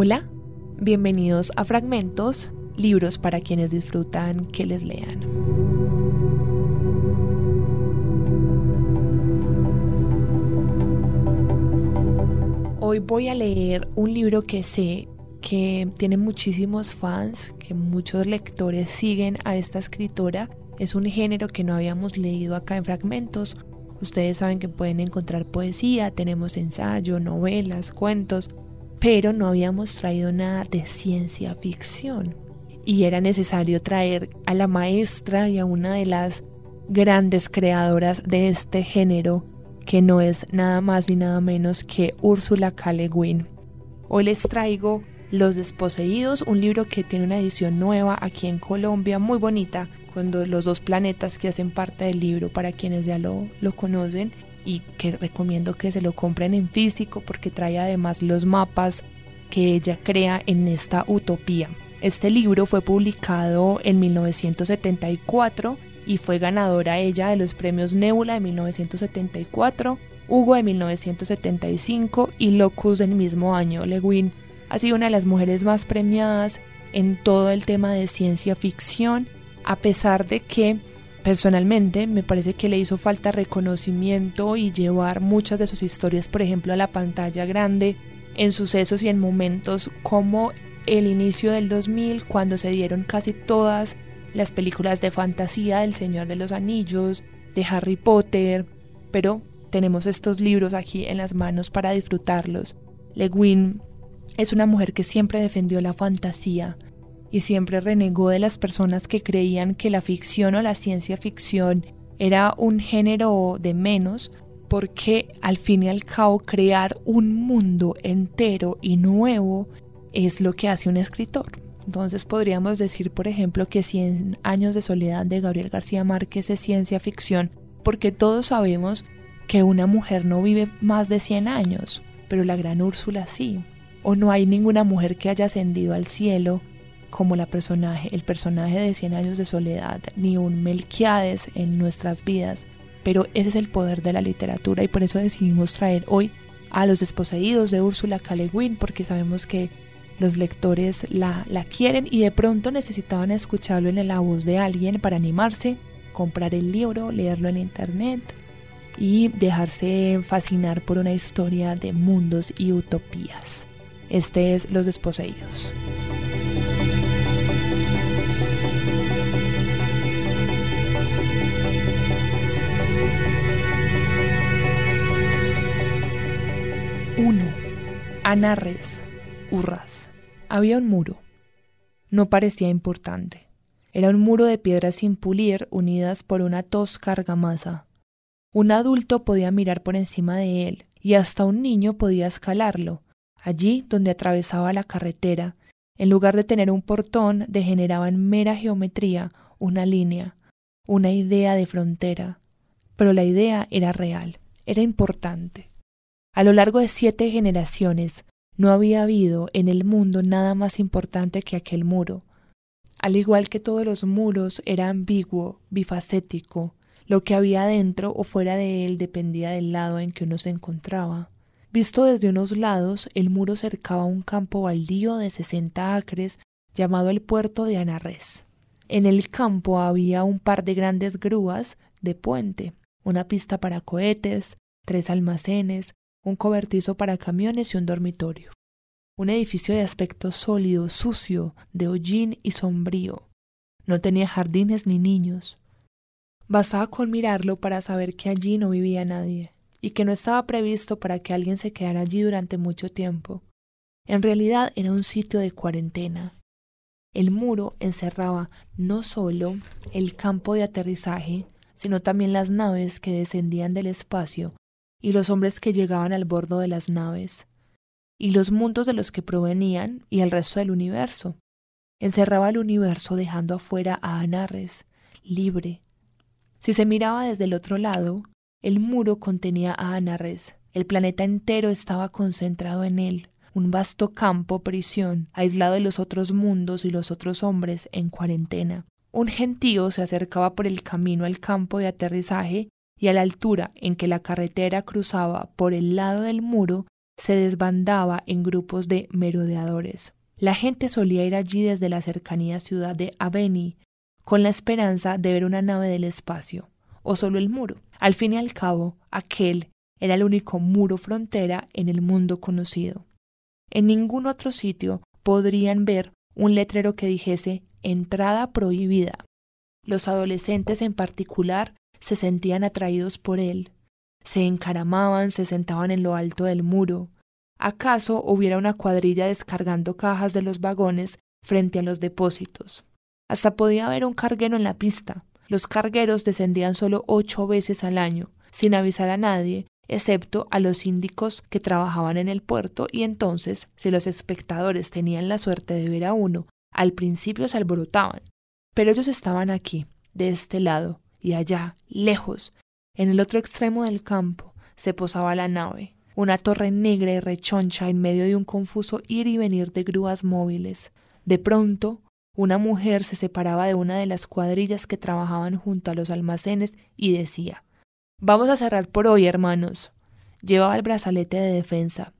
Hola, bienvenidos a Fragmentos, libros para quienes disfrutan que les lean. Hoy voy a leer un libro que sé que tiene muchísimos fans, que muchos lectores siguen a esta escritora. Es un género que no habíamos leído acá en Fragmentos. Ustedes saben que pueden encontrar poesía, tenemos ensayo, novelas, cuentos, pero no habíamos traído nada de ciencia ficción. Y era necesario traer a la maestra y a una de las grandes creadoras de este género, que no es nada más ni nada menos que Úrsula K. Guin. Hoy les traigo Los Desposeídos, un libro que tiene una edición nueva aquí en Colombia, muy bonita, cuando los dos planetas que hacen parte del libro, para quienes ya lo, lo conocen, y que recomiendo que se lo compren en físico porque trae además los mapas que ella crea en esta utopía. Este libro fue publicado en 1974 y fue ganadora ella de los premios Nebula de 1974, Hugo de 1975 y Locus del mismo año. Le Guin ha sido una de las mujeres más premiadas en todo el tema de ciencia ficción, a pesar de que Personalmente me parece que le hizo falta reconocimiento y llevar muchas de sus historias, por ejemplo, a la pantalla grande, en sucesos y en momentos como el inicio del 2000, cuando se dieron casi todas las películas de fantasía del Señor de los Anillos, de Harry Potter, pero tenemos estos libros aquí en las manos para disfrutarlos. Le Guin es una mujer que siempre defendió la fantasía, y siempre renegó de las personas que creían que la ficción o la ciencia ficción era un género de menos, porque al fin y al cabo crear un mundo entero y nuevo es lo que hace un escritor. Entonces podríamos decir, por ejemplo, que Cien años de soledad de Gabriel García Márquez es ciencia ficción, porque todos sabemos que una mujer no vive más de 100 años, pero la gran Úrsula sí. O no hay ninguna mujer que haya ascendido al cielo como la personaje, el personaje de Cien años de soledad, ni un Melquiades en nuestras vidas, pero ese es el poder de la literatura y por eso decidimos traer hoy a Los desposeídos de Úrsula K. Le porque sabemos que los lectores la, la quieren y de pronto necesitaban escucharlo en la voz de alguien para animarse, comprar el libro, leerlo en internet y dejarse fascinar por una historia de mundos y utopías. Este es Los desposeídos. Anarres, Urras. Había un muro. No parecía importante. Era un muro de piedras sin pulir unidas por una tosca argamasa. Un adulto podía mirar por encima de él y hasta un niño podía escalarlo. Allí donde atravesaba la carretera, en lugar de tener un portón, degeneraba en mera geometría una línea, una idea de frontera. Pero la idea era real, era importante. A lo largo de siete generaciones no había habido en el mundo nada más importante que aquel muro. Al igual que todos los muros, era ambiguo, bifacético. Lo que había dentro o fuera de él dependía del lado en que uno se encontraba. Visto desde unos lados, el muro cercaba un campo baldío de sesenta acres llamado el puerto de Anarres. En el campo había un par de grandes grúas de puente, una pista para cohetes, tres almacenes, un cobertizo para camiones y un dormitorio. Un edificio de aspecto sólido, sucio, de hollín y sombrío. No tenía jardines ni niños. Bastaba con mirarlo para saber que allí no vivía nadie, y que no estaba previsto para que alguien se quedara allí durante mucho tiempo. En realidad era un sitio de cuarentena. El muro encerraba no solo el campo de aterrizaje, sino también las naves que descendían del espacio y los hombres que llegaban al bordo de las naves, y los mundos de los que provenían y el resto del universo. Encerraba el universo dejando afuera a Anarres, libre. Si se miraba desde el otro lado, el muro contenía a Anarres, el planeta entero estaba concentrado en él, un vasto campo prisión, aislado de los otros mundos y los otros hombres en cuarentena. Un gentío se acercaba por el camino al campo de aterrizaje y a la altura en que la carretera cruzaba por el lado del muro se desbandaba en grupos de merodeadores. La gente solía ir allí desde la cercanía ciudad de Aveni, con la esperanza de ver una nave del espacio, o solo el muro. Al fin y al cabo, aquel era el único muro frontera en el mundo conocido. En ningún otro sitio podrían ver un letrero que dijese entrada prohibida. Los adolescentes en particular se sentían atraídos por él. Se encaramaban, se sentaban en lo alto del muro. ¿Acaso hubiera una cuadrilla descargando cajas de los vagones frente a los depósitos? Hasta podía haber un carguero en la pista. Los cargueros descendían solo ocho veces al año, sin avisar a nadie, excepto a los síndicos que trabajaban en el puerto, y entonces, si los espectadores tenían la suerte de ver a uno, al principio se alborotaban. Pero ellos estaban aquí, de este lado, y allá, lejos, en el otro extremo del campo, se posaba la nave, una torre negra y rechoncha en medio de un confuso ir y venir de grúas móviles. De pronto, una mujer se separaba de una de las cuadrillas que trabajaban junto a los almacenes y decía Vamos a cerrar por hoy, hermanos. Llevaba el brazalete de defensa,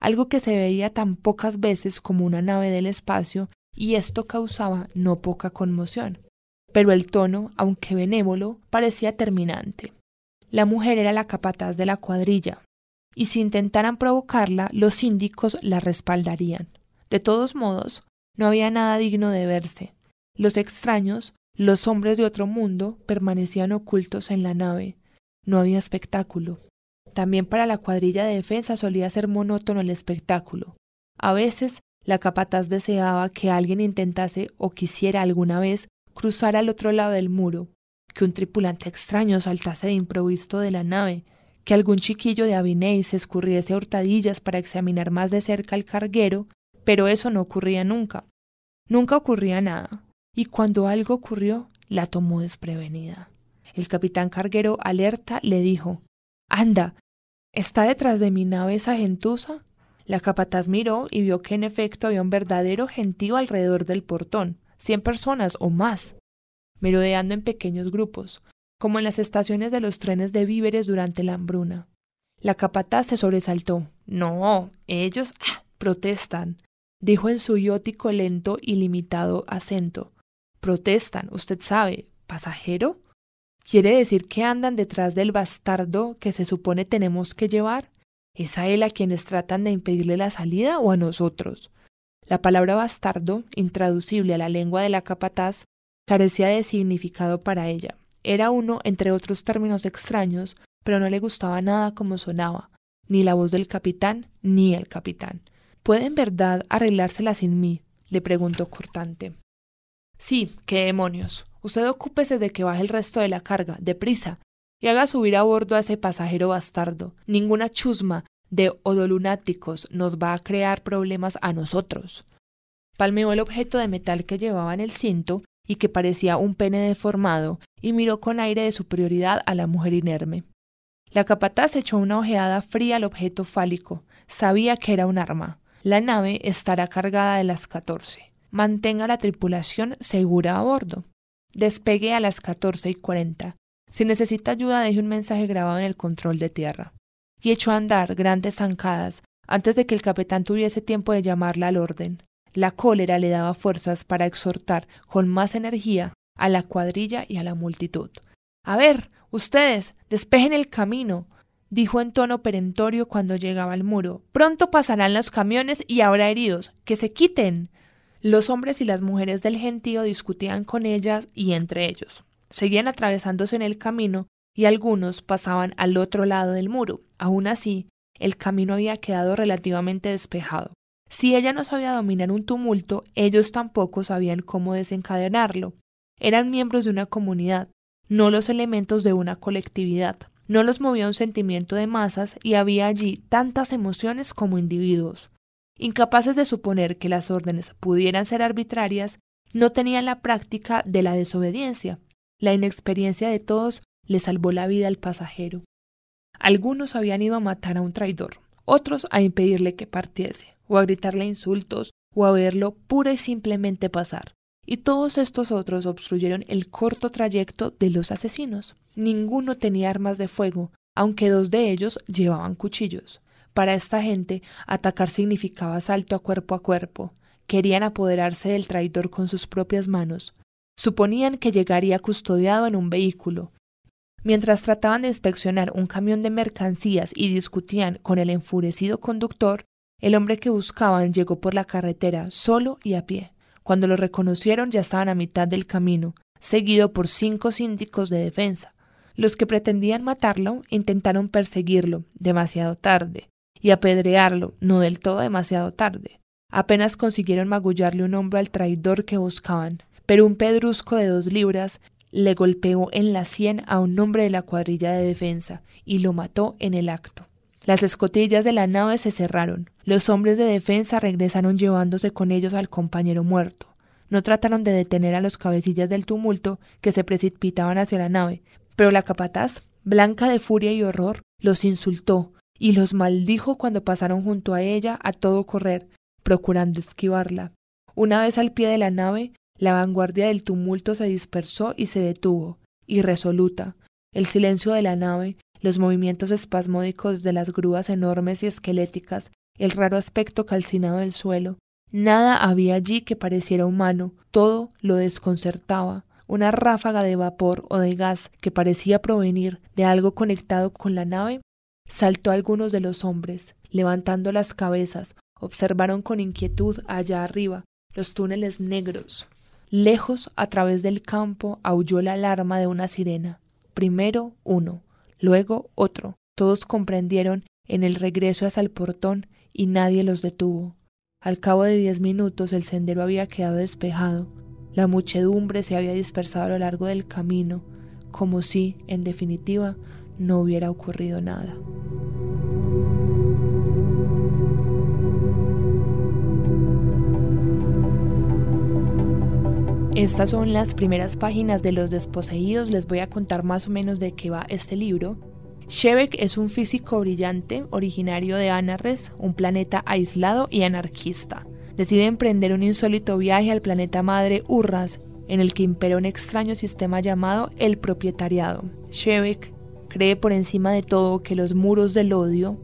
algo que se veía tan pocas veces como una nave del espacio, y esto causaba no poca conmoción. Pero el tono, aunque benévolo, parecía terminante. La mujer era la capataz de la cuadrilla, y si intentaran provocarla, los síndicos la respaldarían. De todos modos, no había nada digno de verse. Los extraños, los hombres de otro mundo, permanecían ocultos en la nave, no había espectáculo. También para la cuadrilla de defensa solía ser monótono el espectáculo. A veces la capataz deseaba que alguien intentase o quisiera alguna vez cruzar al otro lado del muro, que un tripulante extraño saltase de improviso de la nave, que algún chiquillo de Aviney se escurriese a hurtadillas para examinar más de cerca el carguero, pero eso no ocurría nunca. Nunca ocurría nada, y cuando algo ocurrió, la tomó desprevenida. El capitán carguero, alerta, le dijo Anda. ¿Está detrás de mi nave esa gentuza? La capataz miró y vio que en efecto había un verdadero gentío alrededor del portón, cien personas o más, merodeando en pequeños grupos, como en las estaciones de los trenes de víveres durante la hambruna. La capataz se sobresaltó. No, ellos ah, protestan, dijo en su iótico lento y limitado acento. Protestan, usted sabe, pasajero. ¿Quiere decir que andan detrás del bastardo que se supone tenemos que llevar? ¿Es a él a quienes tratan de impedirle la salida o a nosotros? La palabra bastardo, intraducible a la lengua de la capataz, carecía de significado para ella. Era uno entre otros términos extraños, pero no le gustaba nada como sonaba, ni la voz del capitán, ni el capitán. ¿Puede en verdad arreglársela sin mí? le preguntó cortante. Sí, qué demonios. Usted ocúpese de que baje el resto de la carga, deprisa, y haga subir a bordo a ese pasajero bastardo. Ninguna chusma de odolunáticos nos va a crear problemas a nosotros. Palmeó el objeto de metal que llevaba en el cinto y que parecía un pene deformado, y miró con aire de superioridad a la mujer inerme. La capataz echó una ojeada fría al objeto fálico. Sabía que era un arma. La nave estará cargada de las catorce. Mantenga la tripulación segura a bordo. Despegue a las catorce y cuarenta. Si necesita ayuda, deje un mensaje grabado en el control de tierra. Y echó a andar grandes zancadas antes de que el capitán tuviese tiempo de llamarla al orden. La cólera le daba fuerzas para exhortar con más energía a la cuadrilla y a la multitud. A ver, ustedes, despejen el camino, dijo en tono perentorio cuando llegaba al muro. Pronto pasarán los camiones y habrá heridos. Que se quiten. Los hombres y las mujeres del gentío discutían con ellas y entre ellos. Seguían atravesándose en el camino y algunos pasaban al otro lado del muro. Aún así, el camino había quedado relativamente despejado. Si ella no sabía dominar un tumulto, ellos tampoco sabían cómo desencadenarlo. Eran miembros de una comunidad, no los elementos de una colectividad. No los movía un sentimiento de masas y había allí tantas emociones como individuos. Incapaces de suponer que las órdenes pudieran ser arbitrarias, no tenían la práctica de la desobediencia. La inexperiencia de todos le salvó la vida al pasajero. Algunos habían ido a matar a un traidor, otros a impedirle que partiese, o a gritarle insultos, o a verlo pura y simplemente pasar. Y todos estos otros obstruyeron el corto trayecto de los asesinos. Ninguno tenía armas de fuego, aunque dos de ellos llevaban cuchillos. Para esta gente, atacar significaba asalto a cuerpo a cuerpo. Querían apoderarse del traidor con sus propias manos. Suponían que llegaría custodiado en un vehículo. Mientras trataban de inspeccionar un camión de mercancías y discutían con el enfurecido conductor, el hombre que buscaban llegó por la carretera solo y a pie. Cuando lo reconocieron ya estaban a mitad del camino, seguido por cinco síndicos de defensa. Los que pretendían matarlo intentaron perseguirlo demasiado tarde y apedrearlo no del todo demasiado tarde. Apenas consiguieron magullarle un hombro al traidor que buscaban, pero un pedrusco de dos libras le golpeó en la sien a un hombre de la cuadrilla de defensa y lo mató en el acto. Las escotillas de la nave se cerraron. Los hombres de defensa regresaron llevándose con ellos al compañero muerto. No trataron de detener a los cabecillas del tumulto que se precipitaban hacia la nave, pero la capataz, blanca de furia y horror, los insultó y los maldijo cuando pasaron junto a ella a todo correr, procurando esquivarla. Una vez al pie de la nave, la vanguardia del tumulto se dispersó y se detuvo, irresoluta. El silencio de la nave los movimientos espasmódicos de las grúas enormes y esqueléticas, el raro aspecto calcinado del suelo. Nada había allí que pareciera humano, todo lo desconcertaba. Una ráfaga de vapor o de gas que parecía provenir de algo conectado con la nave saltó a algunos de los hombres, levantando las cabezas, observaron con inquietud allá arriba los túneles negros. Lejos, a través del campo, aulló la alarma de una sirena. Primero uno, luego otro. Todos comprendieron en el regreso hacia el portón y nadie los detuvo. Al cabo de diez minutos el sendero había quedado despejado. La muchedumbre se había dispersado a lo largo del camino, como si, en definitiva, no hubiera ocurrido nada. Estas son las primeras páginas de Los Desposeídos. Les voy a contar más o menos de qué va este libro. Shevek es un físico brillante originario de Anares, un planeta aislado y anarquista. Decide emprender un insólito viaje al planeta madre Urras, en el que impera un extraño sistema llamado el propietariado. Shevek cree por encima de todo que los muros del odio,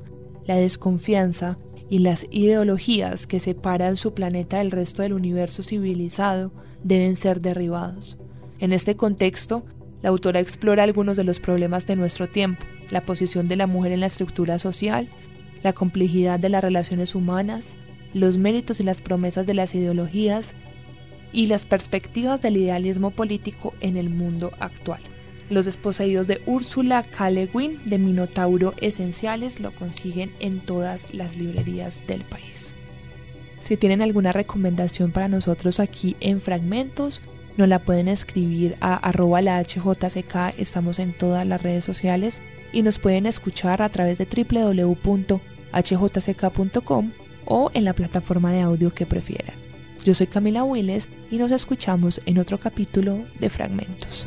la desconfianza y las ideologías que separan su planeta del resto del universo civilizado deben ser derribados. En este contexto, la autora explora algunos de los problemas de nuestro tiempo, la posición de la mujer en la estructura social, la complejidad de las relaciones humanas, los méritos y las promesas de las ideologías y las perspectivas del idealismo político en el mundo actual. Los desposeídos de Úrsula K. de Minotauro Esenciales lo consiguen en todas las librerías del país. Si tienen alguna recomendación para nosotros aquí en Fragmentos, nos la pueden escribir a arroba la HJCK, estamos en todas las redes sociales y nos pueden escuchar a través de www.hjck.com o en la plataforma de audio que prefieran. Yo soy Camila Willes y nos escuchamos en otro capítulo de Fragmentos.